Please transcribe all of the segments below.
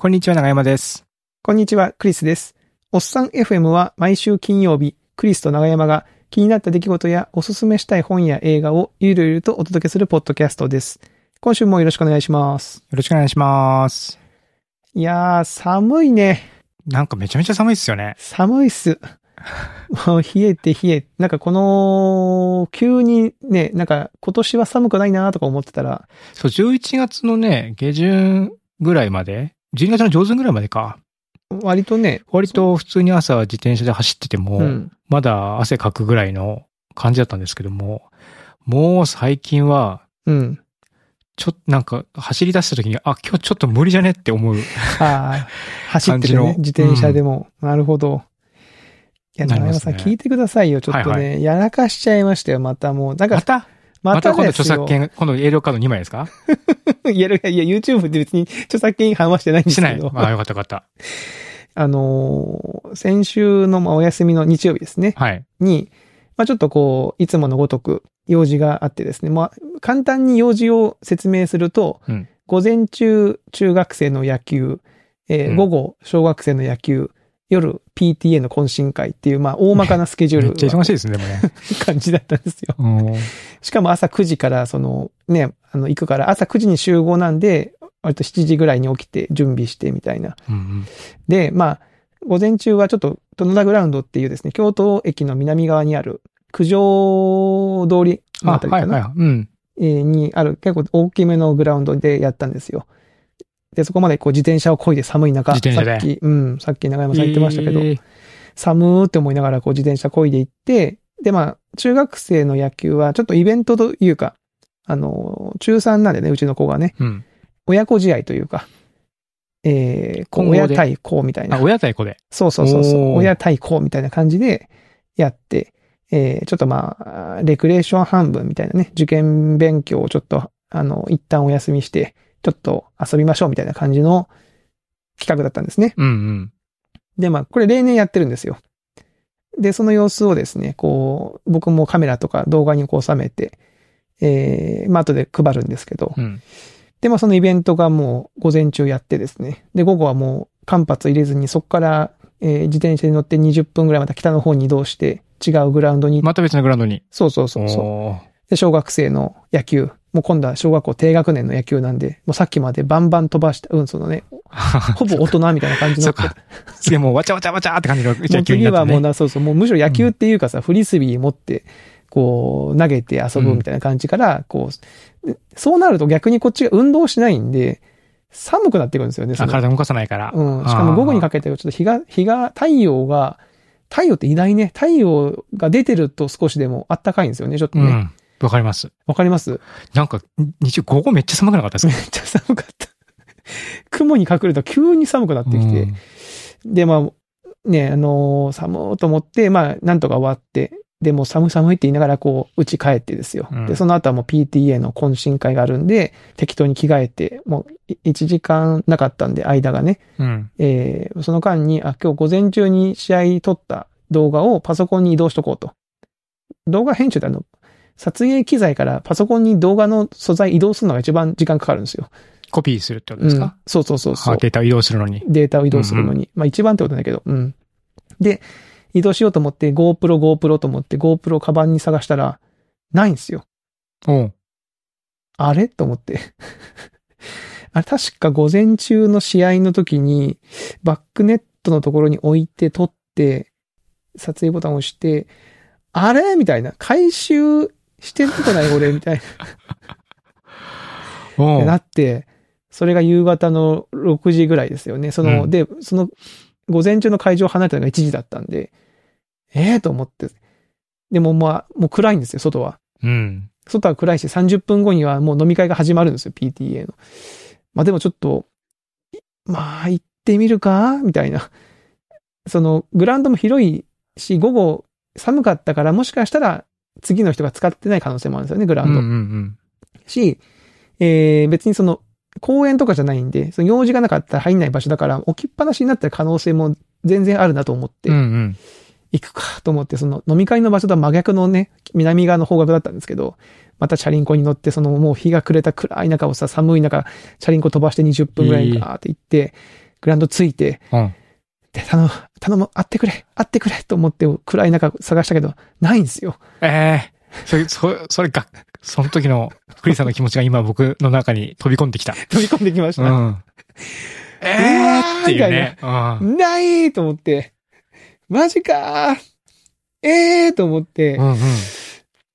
こんにちは、長山です。こんにちは、クリスです。おっさん FM は毎週金曜日、クリスと長山が気になった出来事やおすすめしたい本や映画をゆるゆるとお届けするポッドキャストです。今週もよろしくお願いします。よろしくお願いします。いやー、寒いね。なんかめちゃめちゃ寒いっすよね。寒いっす。もう冷えて冷え、なんかこの、急にね、なんか今年は寒くないなとか思ってたら、そう、11月のね、下旬ぐらいまで、12月の上旬ぐらいまでか。割とね、割と普通に朝自転車で走ってても、うん。まだ汗かくぐらいの感じだったんですけども、もう最近は、うん。ちょっとなんか走り出した時に、あ、今日ちょっと無理じゃねって思う。ああ、走ってるね自転車でも。なるほど。いや、長山さんね聞いてくださいよ。ちょっとね、はいやらかしちゃいましたよ、またもう。なんか、また？また今度。著作権、今度営業カード2枚ですか？いや、いや、YouTube で別に著作権違反はしてないんですしない。けど。あ、よかったよかった。あのー先週のまあお休みの日曜日ですね。はい。に、まあちょっとこう、いつものごとく用事があってですね。まあ、簡単に用事を説明すると、うん午前中、中学生の野球、えーうん午後、小学生の野球、夜、PTA の懇親会っていう、まあ、大まかなスケジュールめっちゃ忙しいいですね、でもね。感じだったんですよ。うんしかも朝9時から、その、ね、あの、行くから、朝9時に集合なんで、割と7時ぐらいに起きて準備してみたいな。うんうんで、まあ、午前中はちょっと、殿田グラウンドっていうですね、京都駅の南側にある、九条通りのあ、あたりかな、はいはい。うん。えーにある結構大きめのグラウンドでやったんですよ。で、そこまでこう自転車を漕いで寒い中、さっき、うん、さっき長山さん言ってましたけど、えー寒ーって思いながらこう自転車漕いで行って、で、まあ、中学生の野球はちょっとイベントというか、あの、中3なんでね、うちの子がね、うん。親子試合というか、えー、親対子みたいなあ、。親対子で。そうそうそうそう。親対子みたいな感じでやって、えー、ちょっとまあ、レクレーション半分みたいなね、受験勉強をちょっと、あの、一旦お休みして、ちょっと遊びましょうみたいな感じの企画だったんですね。うんうん。で、まあ、これ例年やってるんですよ。で、その様子をですね、こう、僕もカメラとか動画にこう収めて、えー、まあ、後で配るんですけど、うん。で、まあそのイベントがもう午前中やってですね。で、午後はもう間髪入れずにそこから、えー自転車に乗って20分ぐらいまた北の方に移動して違うグラウンドに、また別のグラウンドに。そうそうそうそう。で、小学生の野球。もう今度は小学校低学年の野球なんで、もうさっきまでバンバン飛ばした、うん、そのね、ほぼ大人みたいな感じの。そっか。次はもうわちゃわちゃわちゃって感じの野球になってね。もうな、そうそう、もうむしろ野球っていうかさ、フリスビー持って、こう、投げて遊ぶみたいな感じから、こう、でそうなると逆にこっちが運動しないんで、寒くなってくるんですよね。体動かさないから。うん。しかも午後にかけてちょっと日が、日が、太陽が、太陽って偉大ね。太陽が出てると少しでも暖かいんですよね、ちょっとね。うん。わかります。わ、かります？なんか、日中午後めっちゃ寒くなかったですか？めっちゃ寒かった。雲に隠れると急に寒くなってきて。で、まあ、ね、あのー寒ーと思って、まあ、なんとか終わって、で、もう寒い寒いって言いながら、こう、家帰ってですよ。うんで、その後はもう PTA の懇親会があるんで、適当に着替えて、もう1時間なかったんで、間がね。うん。えーその間に、あ、今日午前中に試合撮った動画をパソコンに移動しとこうと。動画編集ってあの、撮影機材からパソコンに動画の素材移動するのが一番時間かかるんですよ。コピーするってことうんですか、そうそうそうそう。あデータを移動するのに。データを移動するのに。まあ一番ってことだけど。うん。で、移動しようと思って、GoPro、GoPro と思って、GoPro カバンに探したら、ないんですよ。おうあれ？と思って。あれ、確か午前中の試合の時に、バックネットのところに置いて撮って、撮影ボタンを押して、あれ？みたいな。回収してることない俺みたいおうな。なって、それが夕方の6時ぐらいですよね。その、うんで、その、午前中の会場を離れたのが1時だったんで、ええと思って。でもまあ、もう暗いんですよ、外は。うん。外は暗いし、30分後にはもう飲み会が始まるんですよ、PTA の。まあでもちょっと、いまあ行ってみるか？みたいな。その、グラウンドも広いし、午後寒かったから、もしかしたら次の人が使ってない可能性もあるんですよね、グラウンド。うんうんうん。し、えー別にその、公園とかじゃないんで、その用事がなかったら入んない場所だから、置きっぱなしになった可能性も全然あるなと思ってうん、うん。行くかと思って、その飲み会の場所とは真逆のね、南側の方角だったんですけど、またチャリンコに乗って、そのもう日が暮れた暗い中をさ、寒い中、チャリンコ飛ばして20分ぐらいガーって行って、グラウンドついて、うん。で、頼む、頼む、会ってくれ、会ってくれと思って暗い中探したけど、ないんですよ。ええそれ、そそれが、その時のクリさんの気持ちが今僕の中に飛び込んできた。飛び込んできました。うん。ええっていうね。うん。ないと思って、マジかーええーと思ってう、んうん。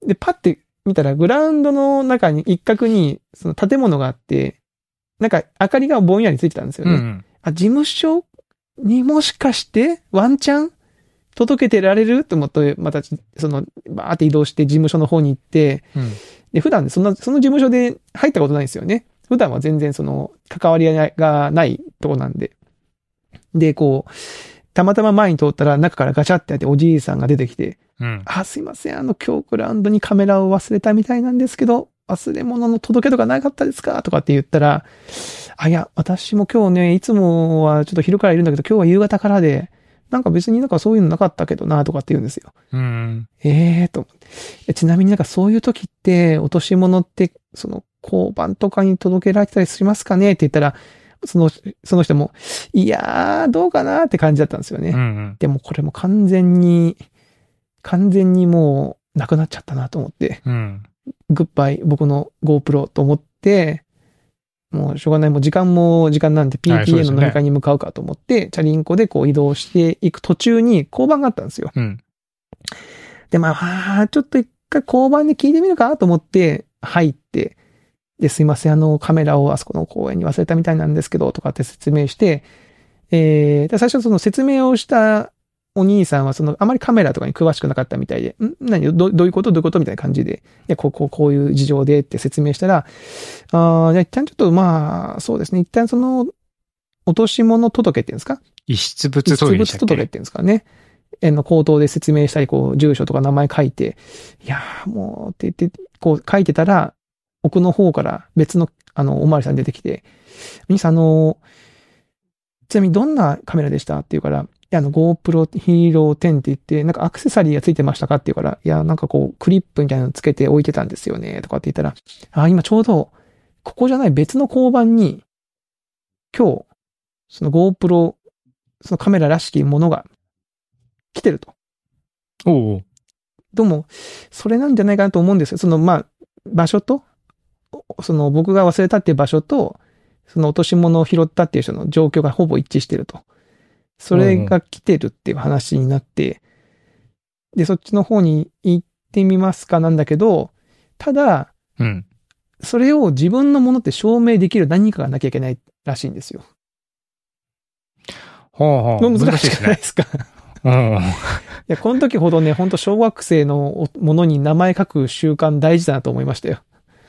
で、パッて見たら、グラウンドの中に、一角に、その建物があって、なんか、明かりがぼんやりついてたんですよね。うん。あ、事務所にもしかして、ワンチャン届けてられる？と思って、また、その、バーって移動して事務所の方に行って、うん。で、普段そんな、その事務所で入ったことないんですよね。普段は全然その、関わりがないとこなんで。で、こう、たまたま前に通ったら中からガチャってやっておじいさんが出てきて、うん。あ、すいません、あの、今日グラウンドにカメラを忘れたみたいなんですけど、忘れ物の届けとかなかったですか？とかって言ったら、あ、いや、私も今日ね、いつもはちょっと昼からいるんだけど、今日は夕方からで、なんか別になんかそういうのなかったけどな、とかって言うんですよ。うん。ええと。ちなみになんかそういう時って、落とし物って、その、交番とかに届けられてたりしますかねって言ったら、その、その人も、いやー、どうかなって感じだったんですよね。うんうん。でもこれも完全に、完全にもう、なくなっちゃったなと思って、うん。グッバイ、僕の GoPro と思って、もうしょうがない、もう時間も時間なんで PTA の飲み会に向かうかと思って、チャリンコでこう移動していく途中に交番があったんですよ。うん。で、まあ、ちょっと一回交番で聞いてみるかと思って入って、で、すいません、あの、カメラをあそこの公園に忘れたみたいなんですけど、とかって説明して、えー、で最初その説明をしたお兄さんは、その、あまりカメラとかに詳しくなかったみたいで、ん？何？どどういうこと？どういうこと？みたいな感じで、いや、こう、こう、こういう事情でって説明したら、ああ、じゃあ一旦ちょっと、まあ、そうですね、一旦その、落とし物届けっていうんですか？遺失物届けでしたっけ？物届けっていうんですかね。えの、口頭で説明したり、こう、住所とか名前書いて、いやーもう、って言って、こう書いてたら、奥の方から別の、あの、おまわりさん出てきて、お兄さん、あの、ちなみにどんなカメラでした？って言うから、いや、あの、GoPro Hero 10って言って、なんかアクセサリーがついてましたかって言うから、いや、なんかこう、クリップみたいなのつけて置いてたんですよね、とかって言ったら、あ、今ちょうど、ここじゃない別の交番に、今日、その GoPro、そのカメラらしきものが来てると。おうどうも、それなんじゃないかなと思うんですよ。その、まあ、場所と、おその僕が忘れたっていう場所と、その落とし物を拾ったっていう人の状況がほぼ一致してると。それが来てるっていう話になって、で、そっちの方に行ってみますかなんだけど、ただ、うん。それを自分のものって証明できる何かがなきゃいけないらしいんですよ。ほうほう。難しくないね。ですかうん。いや、この時ほどね、本当小学生のものに名前書く習慣大事だなと思いましたよ。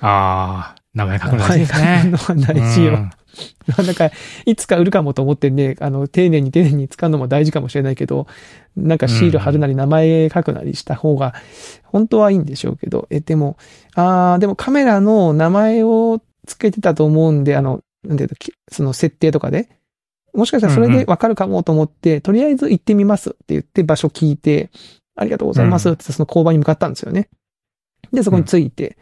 ああ、名前書くの大事ですね。名前書くのは大事よ。なんか、いつか売るかもと思ってね、あの、丁寧に丁寧に使うのも大事かもしれないけど、なんかシール貼るなり名前書くなりした方が、本当はいいんでしょうけど、え、でも、あーでもカメラの名前をつけてたと思うんで、あの、なんていうの、きその設定とかで、もしかしたらそれでわかるかもと思って、とりあえず行ってみますって言って場所聞いて、ありがとうございますってその交番に向かったんですよね。で、そこに着いて、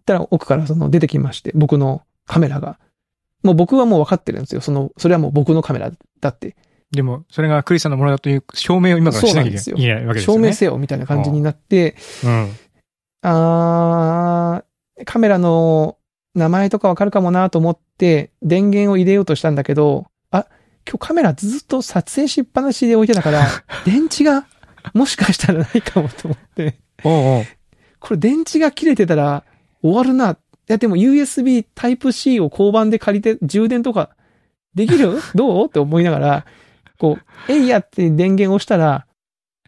ったら奥からその出てきまして、僕のカメラが。もう僕はもう分かってるんですよ。その、それはもう僕のカメラだって。でも、それがクリスさんのものだという証明を今からしなきゃいけないわけですよね。証明せよみたいな感じになって、うん。あーカメラの名前とかわかるかもなと思って、電源を入れようとしたんだけど、あ、今日カメラずっと撮影しっぱなしで置いてたから、電池がもしかしたらないかもと思って、おうおうこれ電池が切れてたら終わるな。いやでも USB Type-C を交番で借りて充電とかできる？どう？って思いながら、こう、えいやって電源を押したら、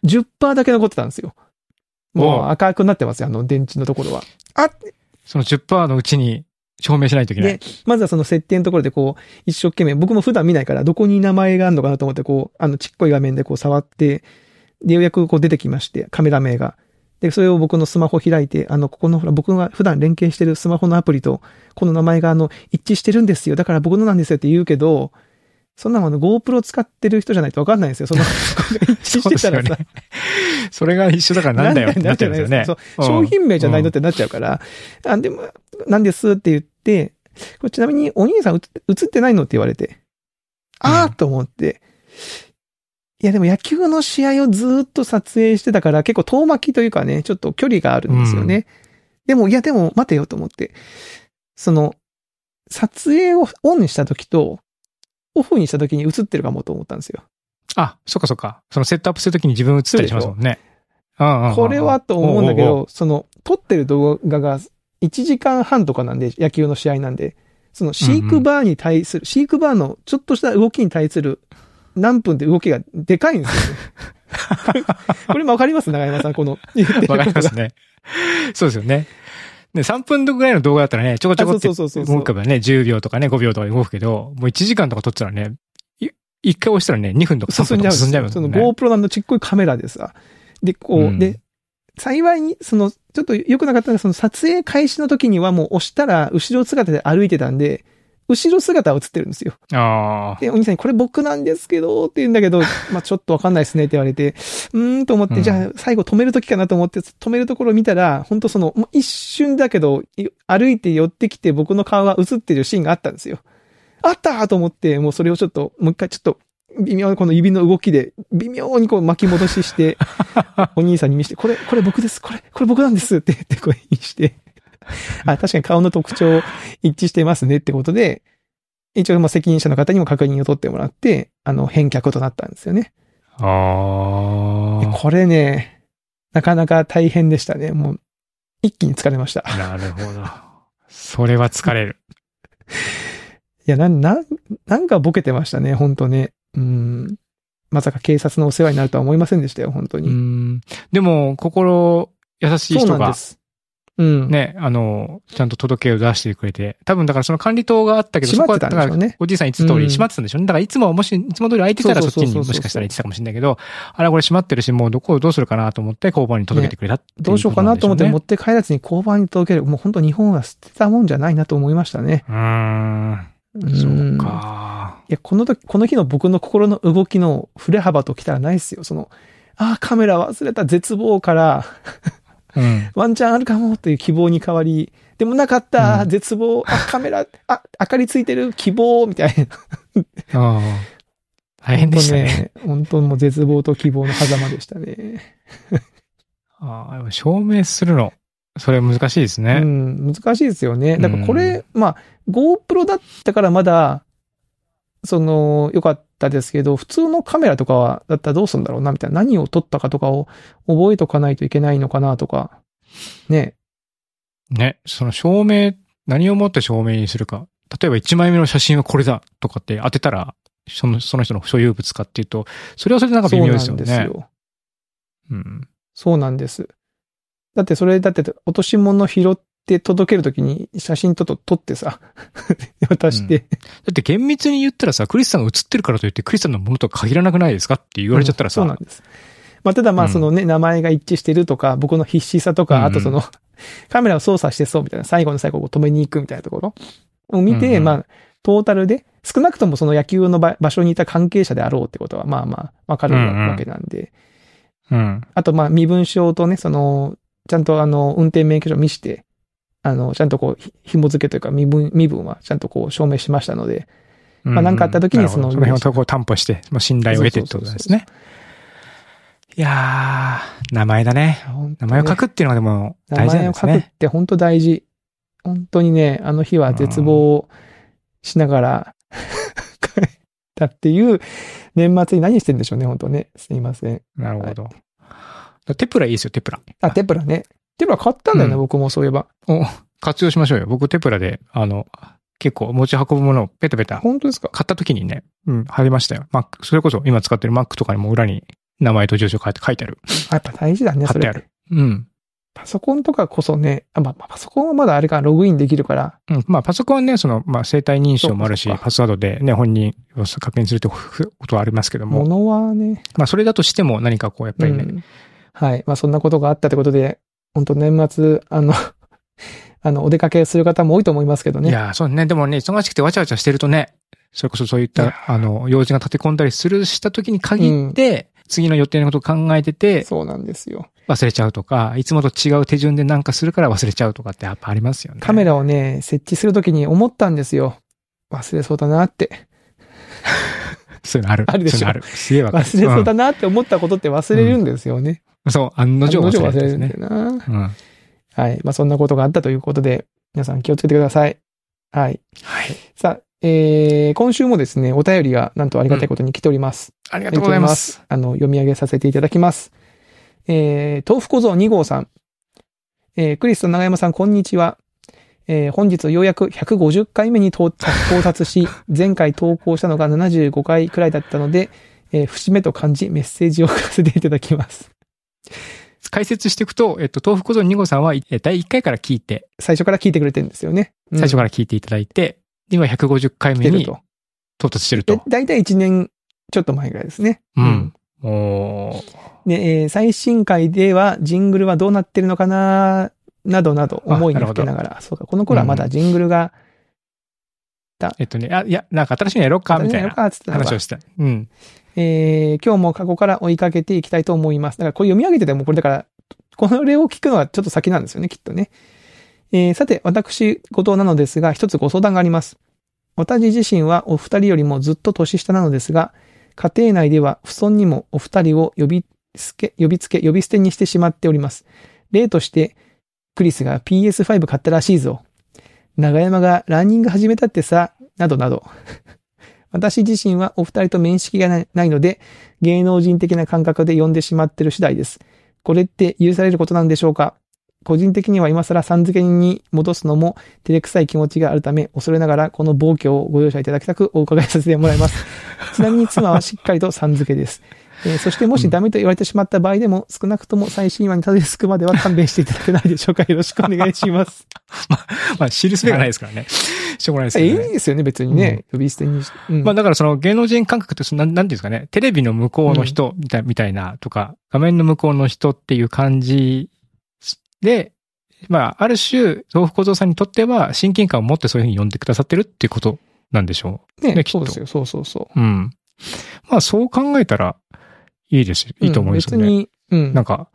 10%だけ残ってたんですよ。もう赤くなってますよ、あの電池のところは。あその10%のうちに証明しないといけないで。、まずはその設定のところでこう、一生懸命、僕も普段見ないから、どこに名前があるのかなと思って、こう、あの、ちっこい画面でこう触って、で、ようやくこう出てきまして、カメラ名が。で、それを僕のスマホ開いて、あの、ここのほら、僕が普段連携してるスマホのアプリと、この名前があの、一致してるんですよ。だから僕のなんですよって言うけど、そんなもの GoPro 使ってる人じゃないとわかんないんですよ。その、一致してたらさそね。それが一緒だからなんだよってなっちゃうんですよね。商品名じゃないのってなっちゃうから、あ、でも、なんですって言って、これちなみにお兄さん映映ってないのって言われて、あーと思って。いやでも野球の試合をずーっと撮影してたから結構遠巻きというかね、ちょっと距離があるんですよね。でも、いやでも待てよと思って。その、撮影をオンにした時と、オフにした時に映ってるかもと思ったんですよ。あ、そっかそっか。そのセットアップするときに自分映ったりしますもんね。うんうんうんうんこれはと思うんだけど、その、撮ってる動画が1時間半とかなんで、野球の試合なんで、その飼育バーに対する、飼育バーのちょっとした動きに対する何分って動きがでかいんですよね。これもわかります？長山さん、この。わがかりますね。そうですよね。ね、3分ぐらいの動画だったらね、ちょこちょこってあそうそうそうそう動くばね、10秒とかね、5秒とか動くけど、もう1時間とか撮ってたらね、い一回押したらね、2分とか3分とか進んじゃうんですよ。その。GoPro のちっこいカメラでさ。で、こう、うんで、幸いに、その、ちょっと良くなかったのは、その撮影開始の時にはもう押したら、後ろ姿で歩いてたんで、後ろ姿は映ってるんですよ。ああ。で、お兄さんにこれ僕なんですけど、って言うんだけど、まあちょっとわかんないですねって言われて、うーんと思って、うんじゃあ最後止める時かなと思って、止めるところを見たら、本当その、もう一瞬だけど、い歩いて寄ってきて僕の顔が映ってるシーンがあったんですよ。あったーと思って、もうそれをちょっと、もう一回ちょっと、微妙にこの指の動きで、微妙にこう巻き戻しして、お兄さんに見せて、これ、これ僕です、これ、これ僕なんですって言ってこうにして、あ、確かに顔の特徴一致してますねってことで、一応まあ責任者の方にも確認を取ってもらって、あの、返却となったんですよね。あこれね、なかなか大変でしたね。もう、一気に疲れました。あ。なるほど。それは疲れる。いや、なん、なん、なんかボケてましたね、本当ね。うん。まさか警察のお世話になるとは思いませんでしたよ、本当うに。ん。でも、心優しい人が。うん。ね、あの、ちゃんと届けを出してくれて、多分だからその管理棟があったけど、閉まってたんでしょうねそこはだからおじいさん言ってた通うんり閉まってたんでしょうね。だからいつももし、いつも通り空いてたらそっちにもしかしたら行ってたかもしれないけど、あれこれ閉まってるし、もうどこをどうするかなと思って交番に届けてくれたどうしようかなと思って持こって帰らずに交番に届ける。もう本当日本は捨てたもんじゃないなと思いましたね。うん。そうか。いや、この時、この日の僕の心の動きの振れ幅ときたらないですよ。その、ああ、カメラ忘れた絶望から、うん。ワンチャンあるかもという希望に変わり、でもなかった、うん絶望、あ、カメラ、あ、明かりついてる、希望、みたいな。大変でしたね。本当ね。本当もう絶望と希望の狭間でしたね。ああ、証明するの、それ難しいですうね。ん、難しいですよね。だからこうれ、まあ、GoPro だったからまだ、その、良かったですけど、普通のカメラとかは、だったらどうするんだろうな、みたいな。何を撮ったかとかを覚えとかないといけないのかな、とか。ね。ね、その証明、何をもって証明にするか。例えば1枚目の写真はこれだとかって当てたら、その、その人の所有物かっていうと、それはそれでなんか微妙ですよね。そうなんですよ。うん。そうなんです。だってそれ、だって落とし物拾って届けるときに写真とと撮ってさ、渡して、だって厳密に言ったらさ、クリスさんが写ってるからといってクリスさんのものとは限らなくないですかって言われちゃったらさ、そうなんです。まあ、ただまあうん。そのね、名前が一致してるとか、僕の必死さとか、うん。うんあとその、カメラを操作してそうみたいな、最後の最後を止めに行くみたいなところ。を見て、うんうん。まあ、トータルで、少なくともその野球の場場所にいた関係者であろうってことは、まあまあ、わかるうんうんわけなん。で、うん。あとまあ、身分証とね、その、ちゃんとあの、運転免許証見して、あの、ちゃんとこう、ひ紐付けというか、身分、身分はちゃんとこう、証明しましたので、まあなんかあった時にそのその辺を担保して、まあ、信頼を得てってことですね。いやー、名前だね。名前を書くっていうのがでも大事なん名前を書くっですね。て本当大事。本当にね、あの日は絶望しながら帰ったっていう年末に何してんでしょうね、本当ね。すいません。なるほど。テプラいいですよ、テプラ。あ、テプラね。テプラ買ったんだよね、うん僕もそういえば。お、活用しましょうよ。僕テプラで、あの、結構持ち運ぶものをペタペタ本当ですか？買った時にね、うん、貼りましたよ。Mac、それこそ今使ってる Mac とかにも裏に名前と住所書いて書いてある。やっぱ大事だね、それ貼ってあ。る。うん。パソコンとかこそね、あ、まあ、パソコンはまだあれか、ログインできるから。うん。まあ、パソコンはね、その、まあ、生体認証もあるし、そうかそうかパスワードでね、本人を確認するってことはありますけども、物はね、まあ、それだとしても何かこう、やっぱりね、うんはい。まあ、そんなことがあったってことで、本当年末、あの、あの、お出かけする方も多いと思いますけどね。いやー、そうね。でもね、忙しくてわちゃわちゃしてるとね、それこそそういった、あの、用事が立て込んだりするした時に限って、次の予定のことを考えてて、そうなんですよ。忘れちゃうとか、いつもと違う手順でなんかするから忘れちゃうとかってやっぱありますよね。カメラをね、設置するときに思ったんですよ。忘れそうだなって。そういうのある。あるでしょある。すげえわかる。忘れそうだなって思ったことって忘れるんですよね。うんそう、案の定忘れるん忘れですね。るんだよな。うん。はい。まあそんなことがあったということで、皆さん気をつけてください。はい。はい。さあ、えー、今週もですね、お便りがなんとありがたいことに来ております。ありがとうございます。あの、読み上げさせていただきます。えー、豆腐小僧2号さん。えー、クリスと長山さん、こんにちは。えー、本日ようやく150回目に到達到達し、前回投稿したのが75回くらいだったので、えー、節目と感じメッセージを送らせていただきます。解説していくと、えっと、豆腐小僧2号さんは、え第1回から聞いて、最初から聞いてくれてるんですよね。最初からら聞いていただいて、今150回目に。到達してるでと。、だいたい1年ちょっと前ぐらいですね。うん。おーで、えー最新回ではジングルはどうなってるのかな、などなど思いにふけながら、そうか、この頃はまだジングルが、えっとね、あ、いや、なんか新しいのやろうか、みたいな話をした。うん。えー今日も過去から追いかけていきたいと思います。だからこれ読み上げててもこれだから、これを聞くのはちょっと先なんですよね、きっとね。えーさて、私事なのですが、一つご相談があります。私自身はお二人よりもずっと年下なのですが、家庭内では不尊にもお二人を呼びつけ、呼びつけ、呼び捨てにしてしまっております。例として、クリスが PS5 買ったらしいぞ。長山がランニング始めたってさ、などなど。私自身はお二人と面識がないので、芸能人的な感覚で呼んでしまってる次第です。これって許されることなんでしょうか？個人的には今更さん付けに戻すのも照れくさい気持ちがあるため、恐れながらこの暴挙をご容赦いただきたくお伺いさせてもらいます。ちなみに妻はしっかりとさん付けです。えーそしてもしダメと言われてしまった場合でも、少なくとも最新話にたどり着くまでは勘弁していただけないでしょうか。よろしくお願いします。まあ、知るすべがないですからね。しょうがないですね。いいですよね、別にね。呼び捨てにして。うんまあだからその芸能人感覚ってその、なんなんていうんですかね、テレビの向こうの人みたい,、みたいなとか、画面の向こうの人っていう感じで、まあある種、豆腐小僧さんにとっては親近感を持ってそういうふうに呼んでくださってるっていうことなんでしょねねきっとそうですよ。そうそうそう。う。うん。まあそう考えたらいいですよ。いいと思いますよね。うん別に、うん。なんか、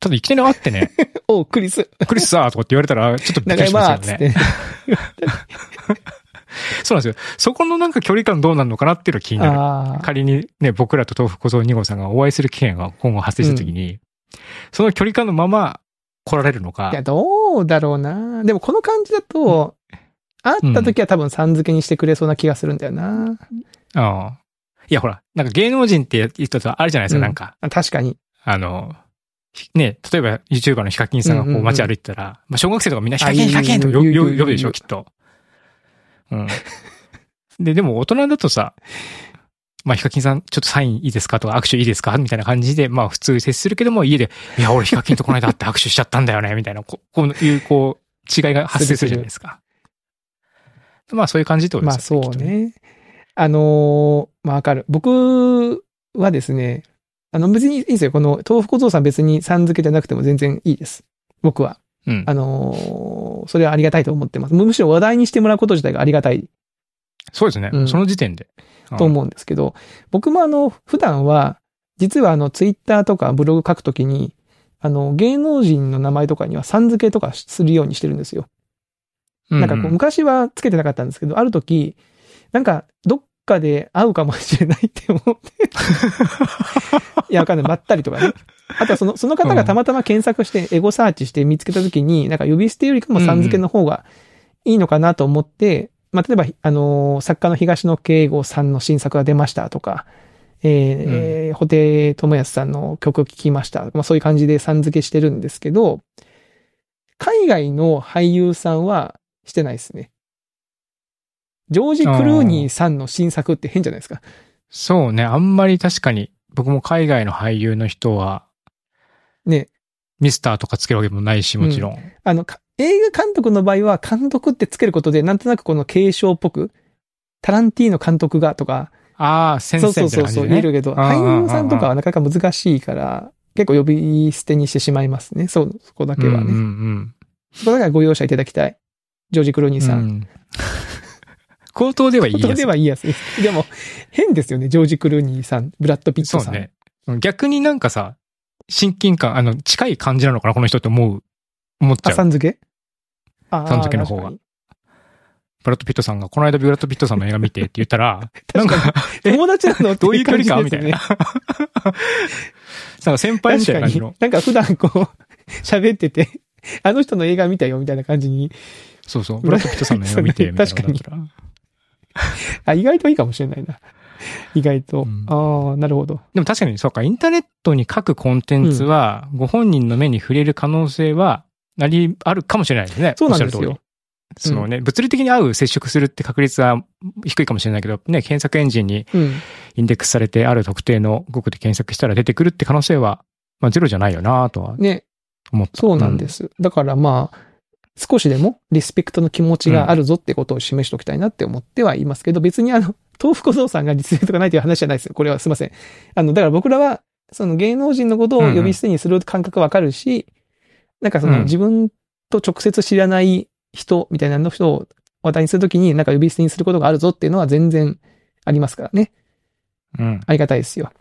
ただいきなり会ってね、おクリス、クリスさーとかって言われたら、ちょっとびっく長りしますよね。て。そうなんですよ。そこのなんか距離感どうなるのかなっていうのが気になる。仮にね、僕らと豆腐小僧2号さんがお会いする機会が今後発生したときに、その距離感のまま来られるのかいや、、どうだろうな。でもこの感じだと、会った時は多分さん付けにしてくれそうな気がするんだよな。ああいやほら、なんか芸能人って言ったとあるじゃないですか、うんなんか。あ確かに。あの、ひね、例えば YouTuber のヒカキンさんがこうんうんううん街歩いてたら、まあ小学生とかみんなヒカキンあヒカキンと呼ぶでしょ、きっと。うん。で、でも大人だとさ、まあ、ヒカキンさん、ちょっとサインいいですかとか、握手いいですかみたいな感じで、まあ、普通接するけども、家で、いや、俺ヒカキンとこの間会って 握手しちゃったんだよね、みたいな、ここういう、こう、違いが発生するじゃないですか。まあ、そういう感じってことまあですよそう。ね。あのーまあわかる。僕はですね、あの別にいいですよ。この豆腐小僧さん別にさん付けじゃなくても全然いいです。僕は。うんあ。のーそれはありがたいと思ってます。むしろ話題にしてもらうこと自体がありがたいそうですね。うんその時点で。と思うんですけど、僕もあの、普段は、実はあの、ツイッターとかブログ書くときに、あの、芸能人の名前とかにはさん付けとかするようにしてるんですよ。うなんかこう、昔はつけてなかったんですけど、ある時、なんか、どっかで会うかもしれないって思って。いや、わかんない。ばったりとかね。あとはその、その方がたまたま検索して、エゴサーチして見つけた時に、なんか呼び捨てよりかもさん付けの方がいいのかなと思って、まあ、例えば、あのー作家の東野圭吾さんの新作が出ましたとか、えーえー、布袋智康さんの曲を聴きました。まあ、そういう感じでさん付けしてるんですけど、海外の俳優さんはしてないですね。ジョージ・クルーニーさんの新作って変じゃないですか。そうね。あんまり確かに、僕も海外の俳優の人は、ね。ミスターとかつけるわけもないし、もちろん。あの、か映画監督の場合は監督ってつけることで、なんとなくこの継承っぽく、タランティーノ監督がとか、ああ、先そう生そうそうそう。言えるけど、俳優さんとかはなかなか難しいから、結構呼び捨てにしてしまいますね。そう、そこだけはね。うんうんうん。そこだけはご容赦いただきたい。ジョージ・クローニーさ。うんん。口頭ではいいやつ。口頭では言いやすいでも、変ですよね、ジョージ・クルーニーさん、ブラッド・ピットさん。そうね。逆になんかさ、親近感、あの、近い感じなのかな、この人って思う、思っちあ、ゃう。さん付け？あーさん付けの方が確かにブラッド・ピットさんが、この間ブラッド・ピットさんの映画見てって言ったら、なんか、え友達なの？どういう距離感感じですねみたいな。なんか先輩みたいな感じの。なんか普段こう、喋ってて、あの人の映画見たよみたいな感じに、そうそう。ブラッド・ピットさんの映画見て、みたいなことだったら。あ、意外といいかもしれないな。意外と。うんああ、なるほど。でも確かにそうか、インターネットに書くコンテンツは、ご本人の目に触れる可能性は、なり、あるかもしれないですね。そうなんですよ。そのね、物理的に会う、接触するって確率は低いかもしれないけど、ね、検索エンジンにうん。インデックスされてある特定の語句で検索したら出てくるって可能性は、まあゼロじゃないよなとはね、思った。そうなんです。だからまあ、少しでもリスペクトの気持ちがあるぞってことを示しておきたいなって思ってはいますけど、別にあの、豆腐小僧さんがリスペクトがないという話じゃないですよ。これはすいません。あの、だから僕らは、その芸能人のことを呼び捨てにする感覚わかるし、なんかそのうん自分と直接知らない人みたいなの人を話題にするときになんか呼び捨てにすることがあるぞっていうのは全然ありますからね。うん。ありがたいですよ。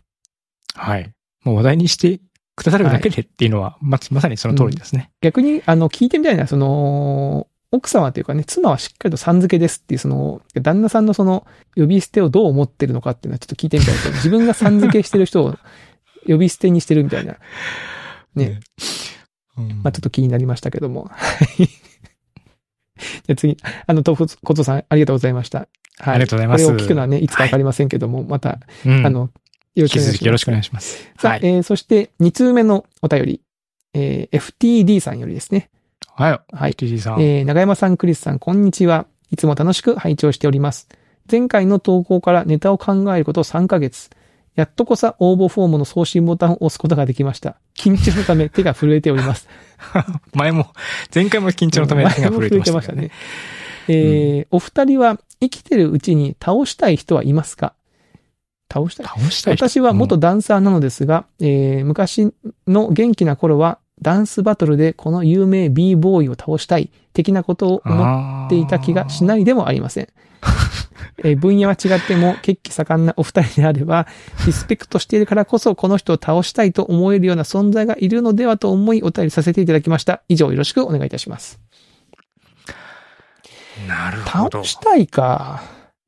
はい。もう話題にしてくださるだけでっていうのは、ま、まさにその通りですね。逆に、あの、聞いてみたいな、その、奥様というかね、妻はしっかりとさん付けですっていう、その、旦那さんのその、呼び捨てをどう思ってるのかっていうのはちょっと聞いてみたいで 自分がさん付けしてる人を呼び捨てにしてるみたいな。ね。うん。まあちょっと気になりましたけども。はい。じゃあ次、あの、豆腐ことさん、ありがとうございました。はい。ありがとうございますこれを聞くのはね、いつかわかりませんけども、また、うんあの、よろしくお願いします。よろしくお願いします。さあ、はい。えーそして、2通目のお便り、えー FTD さんよりですね。はい。はい。TG さん。えー、長山さん、クリスさん、こんにちは。いつも楽しく拝聴しております。前回の投稿からネタを考えること3ヶ月。やっとこさ応募フォームの送信ボタンを押すことができました。緊張のため手が震えております。前も、前回も緊張のため手が震えてましたね。ね。えーお二人は生きてるうちに倒したい人はいますか？倒したい倒したい人。私は元ダンサーなのですが、えー昔の元気な頃はダンスバトルでこの有名 b ボーイを倒したい的なことを思っっていた気がしないでもありません。えー分野は違っても血気盛んなお二人であれば、リスペクトしているからこそこの人を倒したいと思えるような存在がいるのではと思いお便りさせていただきました。以上よろしくお願いいたします。なるほど倒。したいか。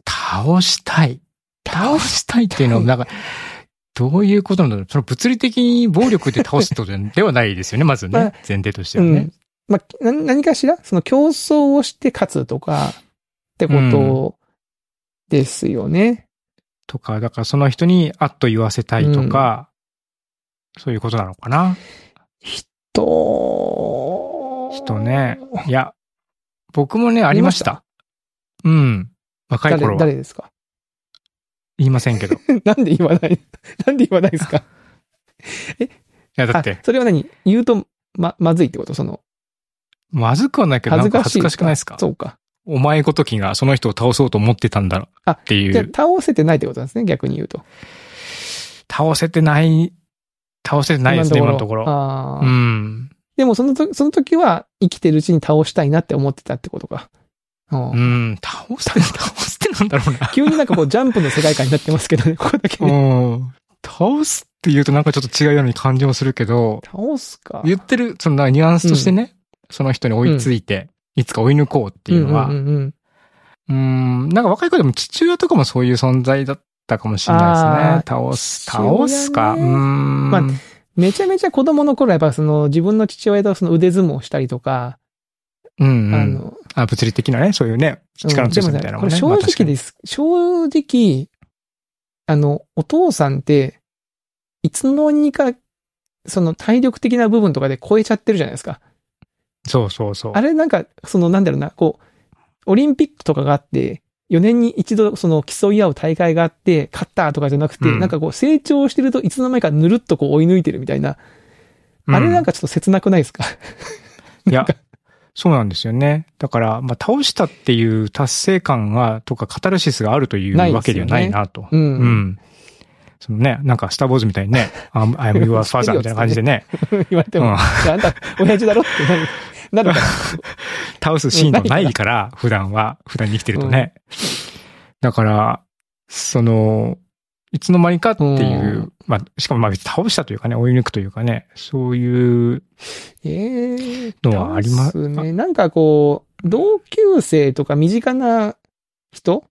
倒したい。倒したいっていうのは、なんか、どういうことなんだろう。その物理的に暴力で倒すってこと ではないですよね、まずね。まあ前提としてはねうん。。まあ、な何かしら、その競争をして勝つとか、ってことですよね。とか、だからその人にあっと言わせたいとか、そういうことなのかな。と、人ね。いや、僕もね、ありました。うん。若い誰、頃は。誰ですか？言いませんけど。い なんで言わない？なんで言わないですか？や、だっあて、それは何？言うと、ま、まずいってこと？その、まずくはないけど、なん恥ずか恥ずかしくないですか？そうか。お前ごときがその人を倒そうと思ってたんだろうあっていじゃ。倒せてないってことなんですね、逆に言うと。倒せてない、倒せてないですね、今のところ。うん。でもそのと、その時は生きてるうちに倒したいなって思ってたってことか。うんうん。倒せ、倒すってなんだろうな。急になんかこうジャンプの世界観になってますけどね、ここだけね。うん。倒すって言うとなんかちょっと違うように感じもするけど、倒すか。言ってる、そのなんかニュアンスとしてね、その人に追いついて、いつか追い抜こうっていうのは、んうんうんうんうん、なんか若い子でも父親とかもそういう存在だったかもしれないですね。倒す、倒すか。うん。まあめちゃめちゃ子供の頃やっぱその自分の父親とその腕相撲したりとか、うん、うん。あの、あ、物理的なね、そういうね、力の強さみたいなのもね。うんね、これ正直です。正直、あの、お父さんって、いつの間にか、その体力的な部分とかで超えちゃってるじゃないですか。そうそうそう。あれなんか、そのなんだろうな、こう、オリンピックとかがあって、4年に一度その競い合う大会があって、勝ったとかじゃなくて、うんなんかこう成長してるといつの間にかぬるっとこう追い抜いてるみたいな、うんあれなんかちょっと切なくないですか？いや、そうなんですよね。だから、まあ、倒したっていう達成感が、とかカタルシスがあるというわけではないなと。うん。うん。そのね、なんか、スターボーズみたいにね、I'm, I'm your father みたいな感じでね、言われても、うんあんた、親父だろってなる、から。倒すシーンもないから、普段は、普段に生きてるとね。だから、その、いつの間にかっていう、うんまあ、しかもまあ別に倒したというかね、追い抜くというかね、そういう、ええのはありま倒すね。なんかこう、同級生とか身近な人？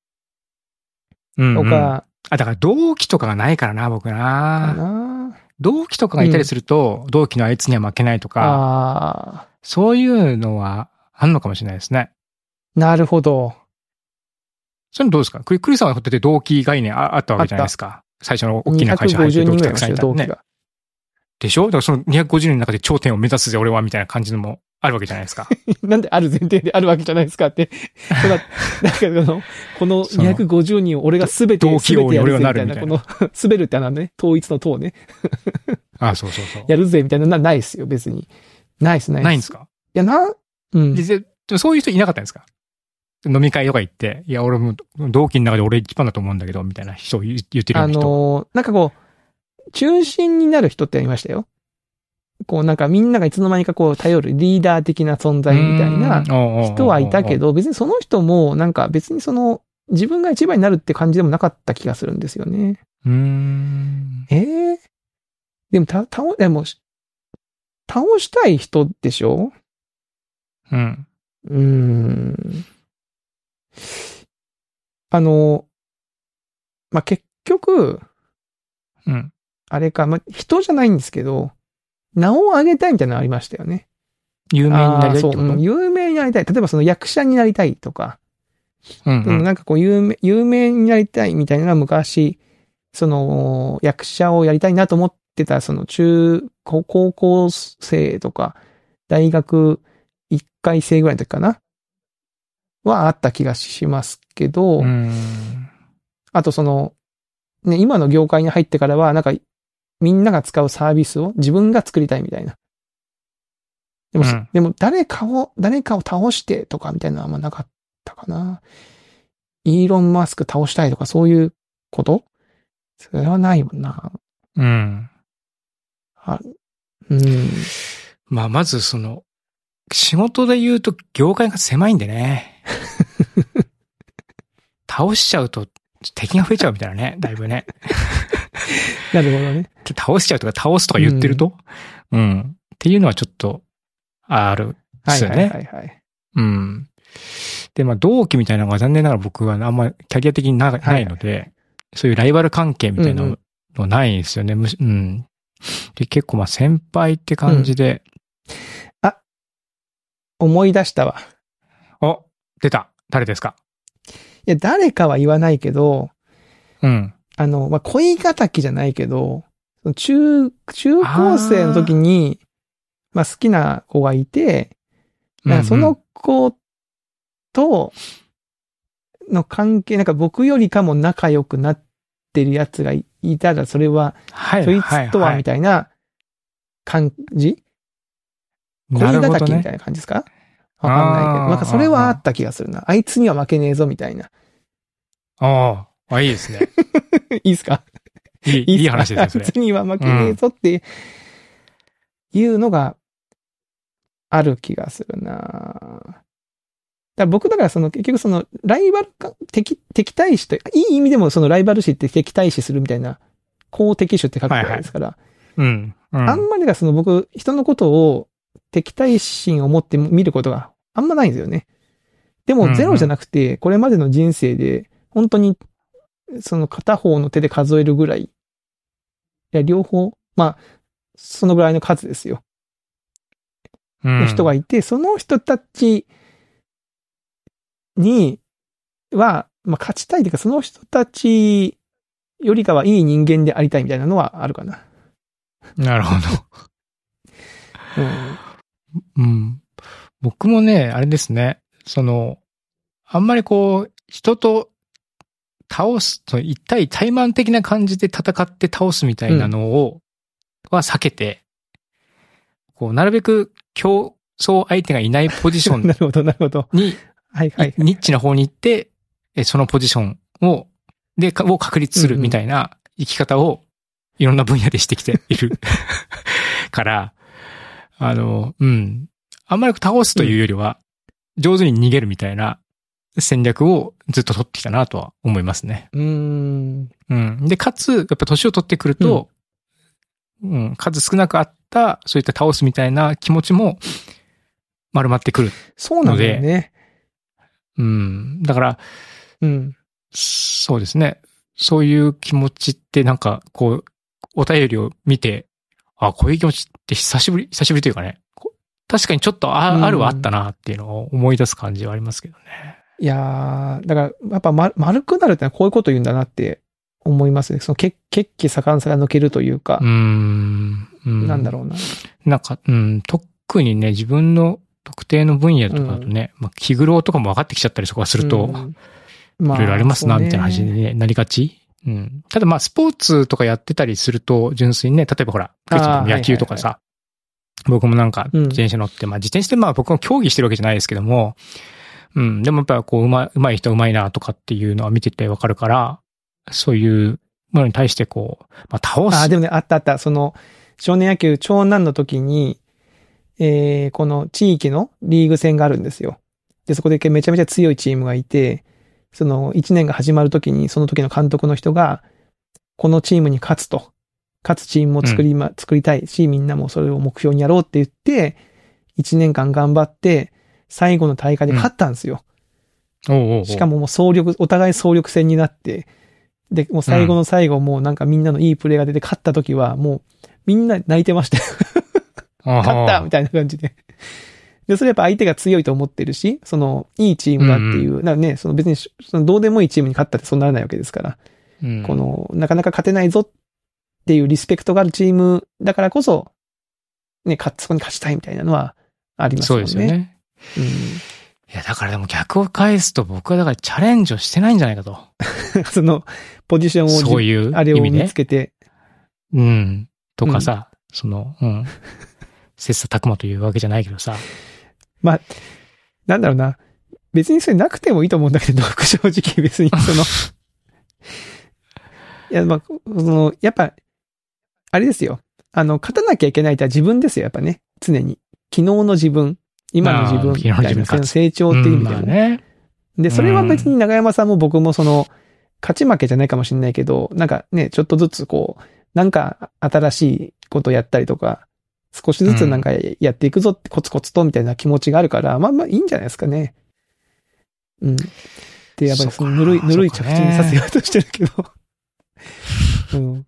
うん、うん。とか、あ、だから同期とかがないからな、僕かな。な。同期とかがいたりすると、同期のあいつには負けないとか、そういうのはあんのかもしれないですね。なるほど。それどうですか？クリクリさんはって同期概念ああったわけじゃないですか。最初の大きな会社入って250同期たくさんいたらね。同期が。でしょ？だからその250人の中で頂点を目指すぜ、俺は、みたいな感じのもあるわけじゃないですか。なんである前提であるわけじゃないですか？って。こ の、このその250人を俺がすべて、同期王に俺はなるみたいなぜこの、滑るってあのね、統一の党ね、あそうそうそう。やるぜみたいなのはないですよ、別に。ないです、ないです。ないんですか？いや、な、うん。ででそういう人いなかったんですか？飲み会とか行って、いや、俺も同期の中で俺一番だと思うんだけど、みたいな人を言言ってるよあ。のーなんかこう、中心になる人ってありましたよ。こうなんかみんながいつの間にかこう頼るリーダー的な存在みたいな人はいたけど。ど、別にその人もなんか別にその自分が一番になるって感じでもなかった気がするんですよね。うーん。ええでもた、倒、でも、倒したい人でしょ？うん。うーん。あの、まあ、結局、うん。あれか、まあ、人じゃないんですけど、名を上げたいみたいなのありましたよね。有名になりたいってこと？ううん有名になりたい。例えばその役者になりたいとか、うんうん。なんかこう有名、有名になりたいみたいなのは昔、その役者をやりたいなと思ってた、その中、高高校生とか、大学1回生ぐらいの時かなはあった気がしますけど、うん。あとその、ね、今の業界に入ってからは、なんか、みんなが使うサービスを自分が作りたいみたいな。でも、うんでも誰かを、誰かを倒してとかみたいなのはあんまなかったかな。イーロン・マスク倒したいとかそういうこと？それはないもんな。うん。うん。まあ、まずその、仕事で言うと業界が狭いんでね。倒しちゃうと敵が増えちゃうみたいなね、だいぶね。なるほどね。倒しちゃうとか倒すとか言ってると、うん、っていうのはちょっと、ある。はいはいですよねはいはい。うん。で、まあ、同期みたいなのが残念ながら僕はあんまキャリア的になはいないので、そういうライバル関係みたいなうんうのないんですよね。むしうん。で、結構まあ先輩って感じで、思い出したわ。お、出た。誰ですか？いや、誰かは言わないけど、うん。あの、まあ、恋敵じゃないけど、中、中高生の時に、まあ、好きな子がいて、なんかその子との関係、なんか僕よりかも仲良くなってるやつがいいたら、それは、はい、そいはいつとはみたたいな感じ、なる恋ほどね。敵みたいな感じですか？わかんないけど。なんかそれはあった気がするな。あいつには負けねえぞみたいな。ああ、あ、いいですね。いいですか？いい、いい話ですね、あいつ。には負けねえぞっていうのがある気がするなだ僕だからその結局そのライバルか、敵、敵対視と、いい意味でもそのライバル視って敵対視するみたいな、公敵視って書くぐらいですから、うん。うん。あんまりがその僕、人のことを敵対心を持って見ることがあんまないんですよね。でもゼロじゃなくて、これまでの人生で、本当に、その片方の手で数えるぐらい、いや、両方、まあ、そのぐらいの数ですよ。うんの人がいて、その人たちには、まあ、勝ちたいというか、その人たちよりかはいい人間でありたいみたいなのはあるかな。なるほど。うん。うん。僕もね、あれですね。その、あんまりこう、人と倒す、その一対対マン的な感じで戦って倒すみたいなのを、は避けて、こう、なるべく競争相手がいないポジション なるほど、なるほど。に、はいはい。ニッチな方に行って、えそのポジションを、で、かを確立するみたいな生き方をいろんな分野でしてきている から、あの、うん。あんまり倒すというよりは、上手に逃げるみたいな戦略をずっと取ってきたなとは思いますね。うーん。うん。で、かつ、やっぱ年を取ってくると、うん、数少なくあった、そういった倒すみたいな気持ちも丸まってくる。そうなんだよね。うん。だから、うん。そうですね。そういう気持ちってなんか、こう、お便りを見て、あ、こういう気持ちって久しぶり、久しぶりというかね、こ確かにちょっとあ,、うんあるはあったなっていうのを思い出す感じはありますけどね。いやー、だから、やっぱ、ま、丸くなるってのはこういうこと言うんだなって思いますね。その、血、血気盛んさが抜けるというかうー、ん。うんなんだろうな。なんか、うん、特にね、自分の特定の分野とかだとね、まあ、気苦労とかも分かってきちゃったりとかすると、うんいろいろありますな、みたいな話に、ね、なりがち。うん。ただまあ、スポーツとかやってたりすると、純粋にね、例えばほら、野球とかさ、僕もなんか、うん自転車乗って、まあ、自転車ってまあ、僕も競技してるわけじゃないですけども、うん、でもやっぱこう、うまい、うまい人はうまいなとかっていうのは見ててわかるから、そういうものに対してこう、まあ、倒す。あ、でもね、あったあった。その、少年野球長男の時に、えー、この地域のリーグ戦があるんですよ。で、そこでめちゃめちゃ強いチームがいて、その1年が始まる時に、その時の監督の人が、このチームに勝つと。勝つチームを作りま、作りたいし、みんなもそれを目標にやろうって言って、1年間頑張って、最後の大会で勝ったんですよ。おうおうおうしかももう総力、お互い総力戦になって、で、もう最後の最後、もうなんかみんなのいいプレーが出て勝った時は、もうみんな泣いてました 勝ったーみたいな感じで。で、それやっぱ相手が強いと思ってるし、その、いいチームだっていう、だからね、その別に、そのどうでもいいチームに勝ったってそうならないわけですから、うんこの、なかなか勝てないぞっていうリスペクトがあるチームだからこそ、ね、勝そこに勝ちたいみたいなのはありますそよね。うですよね。うん。いや、だからでも逆を返すと僕はだからチャレンジをしてないんじゃないかと。その、ポジションをじそういうあれを見つ。けて、うん。とかさ、その、うん。切磋琢磨というわけじゃないけどさ。まあ、なんだろうな。別にそれなくてもいいと思うんだけど、正直別にその、いや、まあ、その、やっぱ、あれですよ。あの、勝たなきゃいけないとは自分ですよ、やっぱね。常に。昨日の自分、今の自分、みたいな、成長っていう意味でもうんまあ。ね。で、それは別に長山さんも僕もその、勝ち負けじゃないかもしれないけど、なんかね、ちょっとずつこう、なんか新しいことやったりとか、少しずつなんかやっていくぞってコツコツとみたいな気持ちがあるから、まあまあいいんじゃないですかね。うん。で、やっぱりそのぬるい、ぬるい着地にさせようとしてるけど。うん。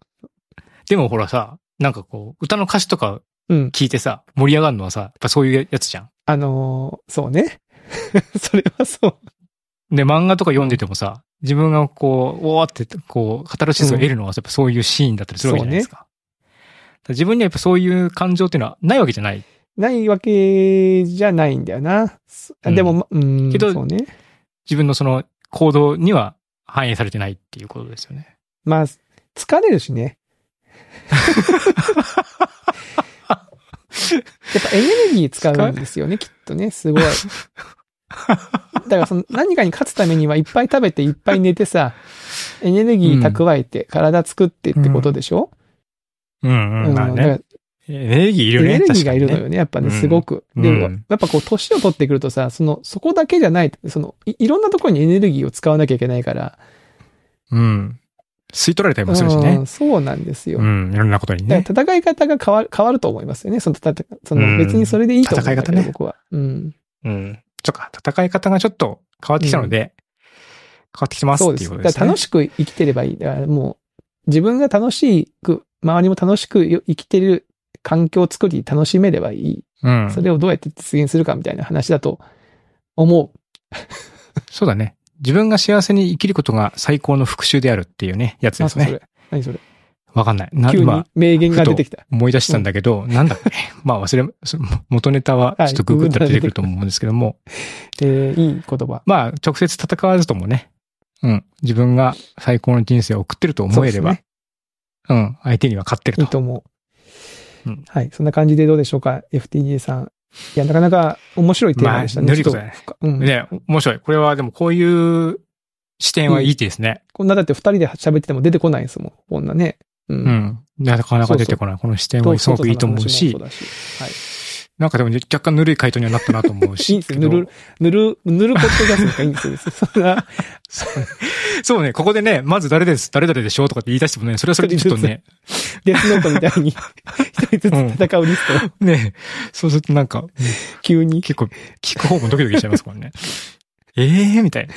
でもほらさ、なんかこう、歌の歌詞とかうん。聞いてさ、盛り上がるのはさ、やっぱそういうやつじゃん。あのーそうね。それはそう。で、漫画とか読んでてもさ、自分がこう、おーって、こう、カタルシスを得るのはやっぱそういうシーンだったりするわけじゃないですか。自分にはやっぱそういう感情っていうのはないわけじゃない。ないわけじゃないんだよな。すうんでも、まうん、けどそうね。自分のその行動には反映されてないっていうことですよね。まあ、疲れるしね。やっぱエネルギー使うんですよね、きっとね、すごい。だからその何かに勝つためにはいっぱい食べていっぱい寝てさ、エネルギー蓄えて体作ってってことでしょ、うんうん。まあね。エネルギーいるね。エネルギーがいるのよね、やっぱね、うんすごく。うんでも、うんやっぱこう、年を取ってくるとさ、その、そこだけじゃない、その、いいろんなところにエネルギーを使わなきゃいけないから。うん。吸い取られたりもするしうねん。そうなんですよ。うん。いろんなことにね。戦い方が変わる、変わると思いますよね。その、たたそうんの別にそれでいいと思うんだけど、戦い方ね僕は。うん。うん。そっか、戦い方がちょっと変わってきたので、変わってきてますそうです。っていうことですね。だから楽しく生きてればいい。だからもう、自分が楽しく、周りも楽しく生きてる環境を作り、楽しめればいい。うん。それをどうやって実現するかみたいな話だと思そうだね。自分が幸せに生きることが最高の復讐であるっていうね、やつう。ですね。それ。何それ？わかんない。な、急に今、名言が出てきた。思い出したんだけど、なんだっけ？まあ忘れ、そ元ネタはちょっとググったら出てくると思うんですけども、えー、いい言葉。まあ直接戦わずともね、うん、自分が最高の人生を送ってると思えれば、そうん、相手には勝ってると。いいと思う。うんはい。そんな感じでどうでしょうか ?FTJ さん。いや、なかなか面白いテーマでしたね。まあねうん。ね、面白い。これはでもこういう視点はいいですね。こんなだって二人で喋ってても出てこないですもん。こんなね。う。うんん。なかなか出てこない。この視点はすごくいいと思うしそう、だしはい。なんかでも若干ぬるい回答にはなったなと思うし。いいんですよ。ぬる、ぬる、ぬるポッドキャストがいいんですよ。そんな、そうね、ここでね、まず誰です、誰々でしょうとかって言い出してもね、それはそれでちょっとね、デスノートみたいに、一人ずつ戦うリストをね、そうするとなんか、急に。結構聞く方もドキドキしちゃいますもんね。ええみたいな。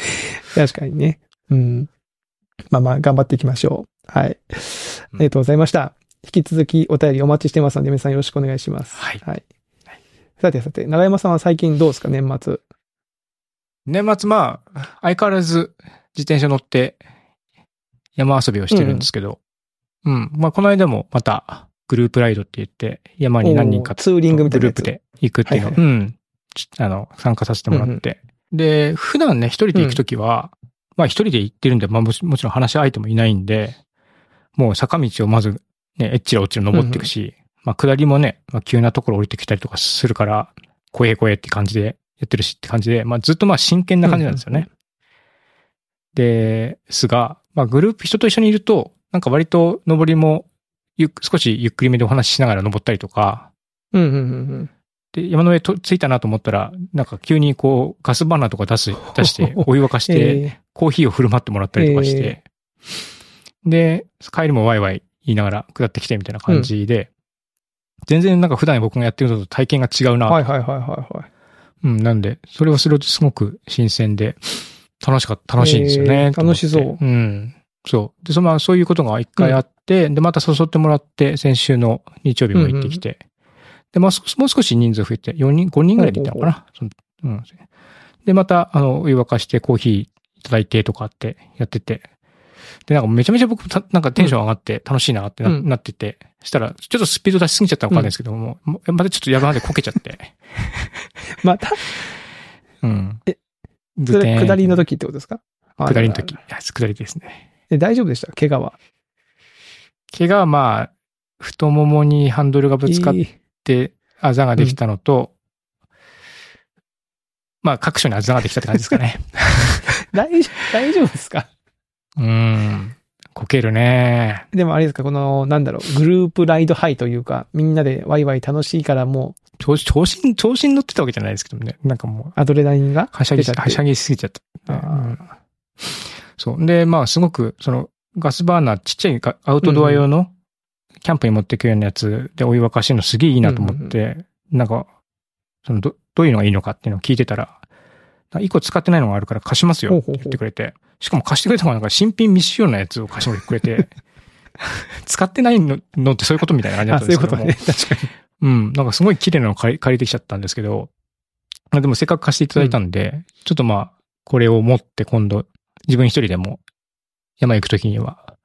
確かにね。うん。まあまあ、頑張っていきましょう。はい。ありがとうございました。引き続きお便りお待ちしてますので、皆さんよろしくお願いします。はいはい。さてさて、長山さんは最近どうですか、年末？年末まあ、相変わらず自転車乗って山遊びをしてるんですけど、うん、まあこの間もまたグループライドって言って山に何人かツーリングみたいなグループで行くっていうの。を、はいはい。うん、ちあの、参加させてもらって。で、普段ね、一人で行くときは、まあ一人で行ってるんで、まあもちもちろん話し相手もいないんで、もう坂道をまずね、えっちらおっちら登っていくし、まあ下りもね、まあ急なところ降りてきたりとかするから、怖え怖えって感じでやってるしって感じで、まあずっとまあ真剣な感じなんですよね。ですが、まあグループ人と一緒にいると、なんか割と登りもゆっ少しゆっくりめでお話ししながら登ったりとか、うん、うん、うんで、山の上と着いたなと思ったら、なんか急にこう、ガスバーナーとか出す、出して、お湯沸かしうん。て、えコーヒーを振る舞ってもらったりとかして、で、帰りもワイワイ言いながら下ってきてみたいな感じで、全然なんか普段僕がやってるのと体験が違うな。ーはいはいはいはいはい。うん、なんで、それをするとすごく新鮮で、楽しかった、楽しいんですよね。楽しそううん。そう。で、そのまあそういうことが一回あって、で、また誘ってもらって、先週の日曜日も行ってきて、で、まあ、少もう少し人数増えて、4人、5人ぐらいで行ったのかな？うん。で、また、あの、お湯沸かしてコーヒーいただいてとかってやってて、で、なんかめちゃめちゃ僕た、なんかテンション上がって楽しいなってな,、うんなってて、したら、ちょっとスピード出しすぎちゃったのかわかんないですけども、もうまたちょっとやばまでこけちゃって。また、うん。えずそれ下りの時時ってことですか？下りの時。いあや、下りですね。え大丈夫でした？怪我は？怪我はまあ、太ももにハンドルがぶつかって、あざができたのと、まあ、各所にあざができたって感じですかね。大丈夫、大丈夫ですか？うーん。こけるね。でもあれですか、この、なんだろう、グループライドハイというか、みんなでワイワイ楽しいからも調子、調子に、調子に乗ってたわけじゃないですけどね。なんかもう、う、アドレナリンがはしゃぎ、出ちゃってはしゃぎすぎちゃった。うんそう。で、まあ、すごく、その、ガスバーナー、ちっちゃいガアウトドア用の、キャンプに持っていくようなやつでお湯沸かしてるのすげえいいなと思って、なんか、その、ど、どういうのがいいのかっていうのを聞いてたら、一個使ってないのがあるから貸しますよってほうほうほう言ってくれて、しかも貸してくれたのがなんか新品未使用なやつを貸してくれて、使ってないののってそういうことみたいな感じだあ、ったんそういうですけどもことね。確かに。うん。なんかすごい綺麗なの借り借りてきちゃったんですけど、まあでもせっかく貸していただいたんで、ちょっとまあ、これを持って今度、自分一人でも山行くときには、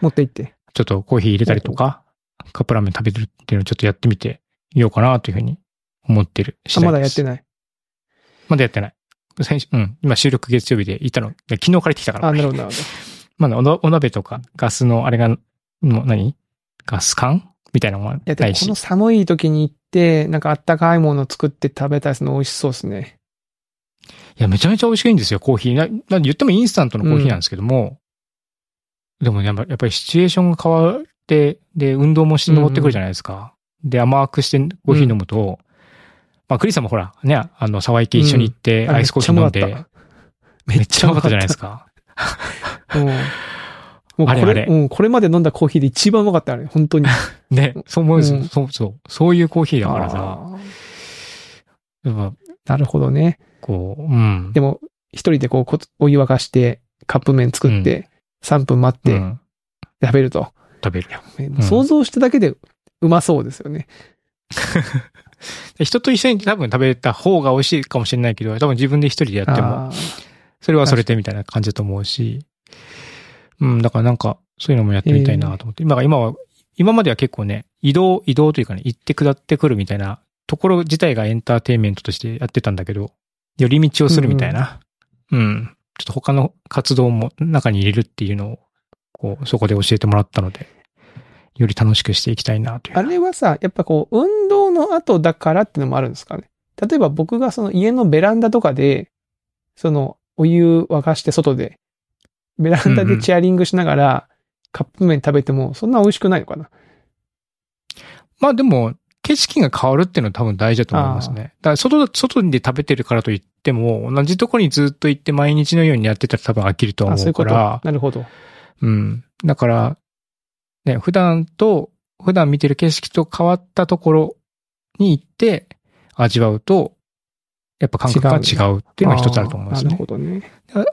持って行って。ちょっとコーヒー入れたりとか、カップラーメン食べるっていうのをちょっとやってみてみようかなというふうに思ってるあ、まだやって。ない。まだやってない。先週、うん。今収録月曜日で行ったの。で昨日借りてきたから。あ、なるほど、なるほ まだお鍋とかガスのあれが、もう何？ガス管みたいなのもないしもこの。寒い時に行って、なんかあったかいものを作って食べたりするの美味しそうですね。いや、めちゃめちゃ美味しいんですよ、コーヒー。な、な言ってもインスタントのコーヒーなんですけども、でもやっぱやっぱりシチュエーションが変わって、で、運動もして登ってくるじゃないですか。で、甘くしてコーヒー飲むと、まあ、クリスさんもほら、ね、あの、沢池一緒に行って、あアイスコーヒー飲んで、めっちゃうまかっためっちゃうまかったじゃないですか。うん。もうこれ、あれあれうん、これまで飲んだコーヒーで一番うまかったあれ、本当に。ね、そう思うんですよ。うんそうそう。そういうコーヒーだからさ、あやっぱ、ーなるほどね。こう、うん。でも、一人でこうこ、お湯沸かして、カップ麺作って、3分待ってうん食べると。食べる。ん想像しただけでうまそうですよね。で人と一緒に多分食べた方が美味しいかもしれないけど、多分自分で一人でやっても、それはそれでみたいな感じだと思うし、うん、だからなんか、そういうのもやってみたいなと思って、今今は、今までは結構ね、移動、移動というかね、行って下ってくるみたいなところ自体がエンターテインメントとしてやってたんだけど、寄り道をするみたいな、うん、ちょっと他の活動も中に入れるっていうのを、こう、そこで教えてもらったので、より楽しくしていきたいなという。あれはさ、やっぱこう、運動の後だからってのもあるんですかね。例えば僕がその家のベランダとかで、そのお湯沸かして外で、ベランダでチェアリングしながら、カップ麺食べてもそんな美味しくないのかな。まあでも、景色が変わるっていうのは多分大事だと思いますね。だから外、外で食べてるからといっても、同じところにずっと行って毎日のようにやってたら多分飽きるとはあ、そういうこと。思うから、なるほど。うん。だから、ね、普段と、普段見てる景色と変わったところに行って味わうと、やっぱ感覚が違うっていうのが一つあると思うんですねなるほ。どね。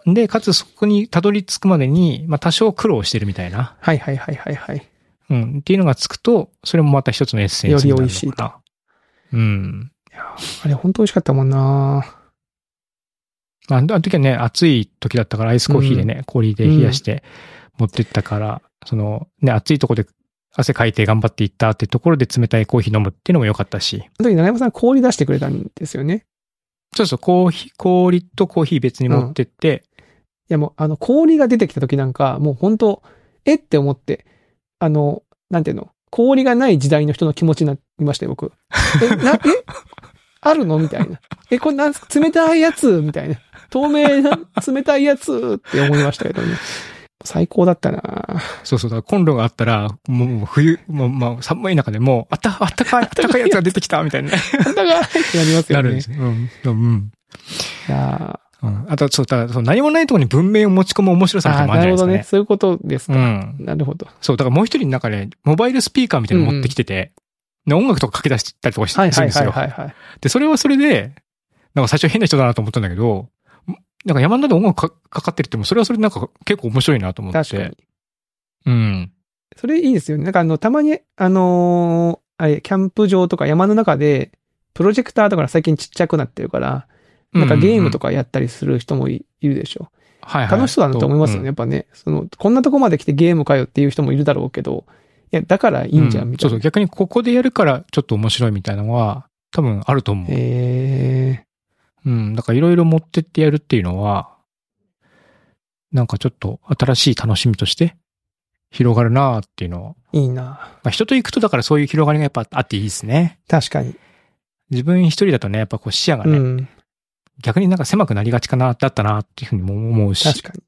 で、かつそこにたどり着くまでに、まあ多少苦労してるみたいな、はいはいはいはいはい。うん、っていうのがつくと、それもまた一つのエッセンスになる。より美味しいと。うん。あれ本当美味しかったもんなまあ、あの時はね、暑い時だったからアイスコーヒーでね、氷で冷やして持ってったから、その、ね、暑いとこで汗かいて頑張っていったってところで冷たいコーヒー飲むっていうのも良かったし。あの時、長山さん氷出してくれたんですよね。そうそう、コーヒー、氷とコーヒー別に持ってって、いやもう、あの、氷が出てきた時なんか、もう本当えって思って、あの、なんていうの、氷がない時代の人の気持ちになりましたよ、僕。え、な、え？あるの？みたいな。え、これなんす、冷たいやつ？みたいな。透明な冷たいやつ？って思いましたけどね。最高だったなそうそう、だからコンロがあったら、もう冬、もうまあ寒い中でも、あった、あったかい、あったかいやつが出てきたみたいなね。あんたがってなりますよね。なるんですよ。うん。うん。いやうん、あと、そう、だ何もないところに文明を持ち込む面白ーさみたいなのもあるんじゃないですかね。なるほどね。そういうことですか。うん。なるほど。そう、だからもう一人なんかね、モバイルスピーカーみたいなの持ってきてて、で音楽とかかけ出したりとかしはいはいするんですよ。はいはいはい。で、それはそれで、なんか最初変な人だなと思ったんだけど、なんか山の中で音楽かかかってるっても、それはそれでなんか結構面白いなと思って。確かに。うん。それいいですよね。なんかあの、たまに、あのーあれ、キャンプ場とか山の中で、プロジェクターとか最近ちっちゃくなってるから、なんかゲームとか、かやったりする人もいいるでしょ。はいはい。楽しそうだなと思いますよね。うんやっぱね、その、こんなとこまで来てゲームかよっていう人もいるだろうけど、いや、だからいいんじゃん、みたいな。そうそう、逆にここでやるからちょっと面白いみたいなのは、多分あると思う。へうん。だからいろいろ持ってってやるっていうのは、なんかちょっと新しい楽しみとして広がるなっていうのは。ーいいなまあ人と行くとだからそういう広がりがやっぱあっていいですね。確かに。自分一人だとね、やっぱこう視野がね、うん。逆になんか狭くなりがちかな、だったなっていうふうにも思うし。確かに。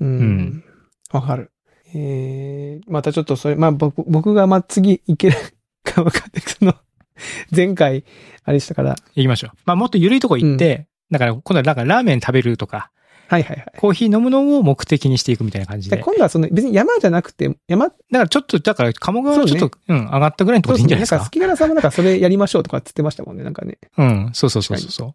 うん。わ、かる。えー、またちょっとそれ、まあ僕、僕がまあ次行けるかわかんない。その、前回、あれでしたから。行きましょう。まあもっと緩いとこ行って、だから今度はなんかラーメン食べるとか、はいはいはい。コーヒー飲むのを目的にしていくみたいな感じで。で今度はその、別に山じゃなくて、山、だからちょっと、だから鴨川はちょっと、うん、上がったぐらいのところでいいんじゃないですか？なんか、好きならさんもなんかそれやりましょうとかって言ってましたもんね、なんかね。うん、そうそうそうそうそう。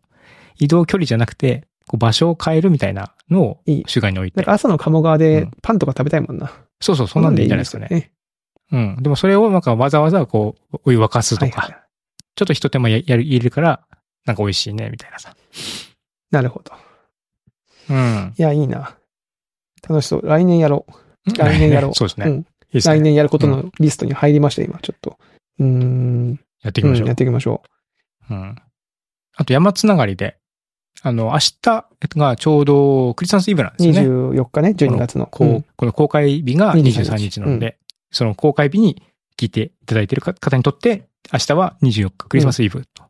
移動距離じゃなくて、こう場所を変えるみたいなのをいい主眼に置いて。なんか朝の鴨川うでんパンとか食べたいもんな。そうそう、そんなんでいいんじゃないですかね。ね。うん。でもそれをなんかわざわざこう、お湯沸かすとか、はいはい。ちょっと一手間ややる、入れるから、なんか美味しいね、みたいなさ。なるほど。うん。いや、いいな。楽しそう。来年やろう。来年やろう。そうですね。うん。来年やることのリストに入りました、今、ちょっと。うーん。やっていきましょう。うんやっていきましょうん。あと山つながりで、あの、明日がちょうどクリスマスイブなんう。ですよね。24日ね、12月の。こう、うんこの公開日が23 23日なので、その公開日に聞いていただいている方にとって、明日は24日クリスマスイブと。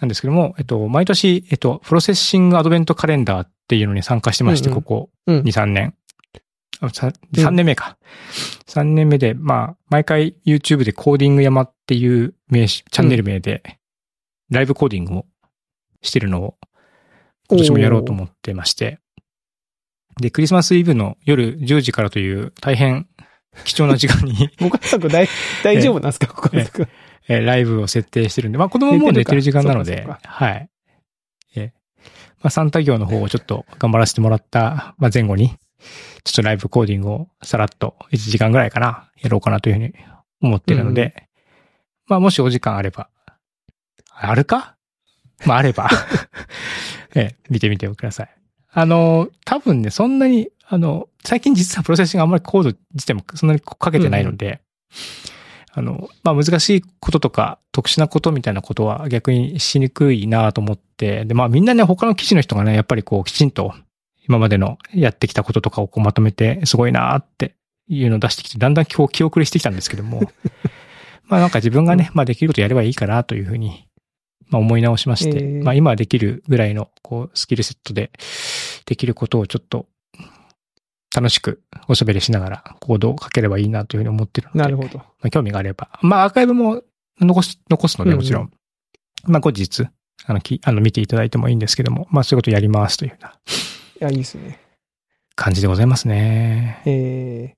なんですけども、えっと、毎年、えっと、プロセッシングアドベントカレンダーっていうのに参加してまして、うんうんここうん2、3年。あさ3年目か。3年目で、まあ、毎回 YouTube でコーディング山っていう名詞、チャンネル名で、ライブコーディングをしてるのを、今年もやろうと思ってまして。で、クリスマスイブの夜10時からという大変貴重な時間に、ご家族大、大丈夫なんですか、ご家族。えーライブを設定してるんで、まあ子供ももう寝てる時間なのではい。えーまあサンタ業の方をちょっと頑張らせてもらった、まあ前後に、ちょっとライブコーディングをさらっと1時間ぐらいかな、やろうかなというふうに思ってるので、まあもしお時間あれば、あるか？まああれば、えー見てみてください。あの、多分ね、そんなに、あの、最近実はプロセッシングあんまりコード自体もそんなにかけてないので、あの、まあ、難しいこととか特殊なことみたいなことは逆にしにくいなと思って、で、まあみんなね、他の記事の人がね、やっぱりこうきちんと今までのやってきたこととかをこうまとめてすごいなっていうのを出してきて、だんだん今日気遅れしてきたんですけども、まあなんか自分がね、まあできることやればいいかなというふうに、まあ思い直しまして、えー。まあ今はできるぐらいのこうスキルセットでできることをちょっと楽しくおしゃべりしながらコードを書ければいいなというふうに思ってるので、なるほど。まあ、興味があれば。まあ、アーカイブも残す、残すので、もちろん。うんまあ、後日、あの、き、あの、見ていただいてもいいんですけども、まあ、そういうことやりますというようないや、いいですね。感じでございますね。え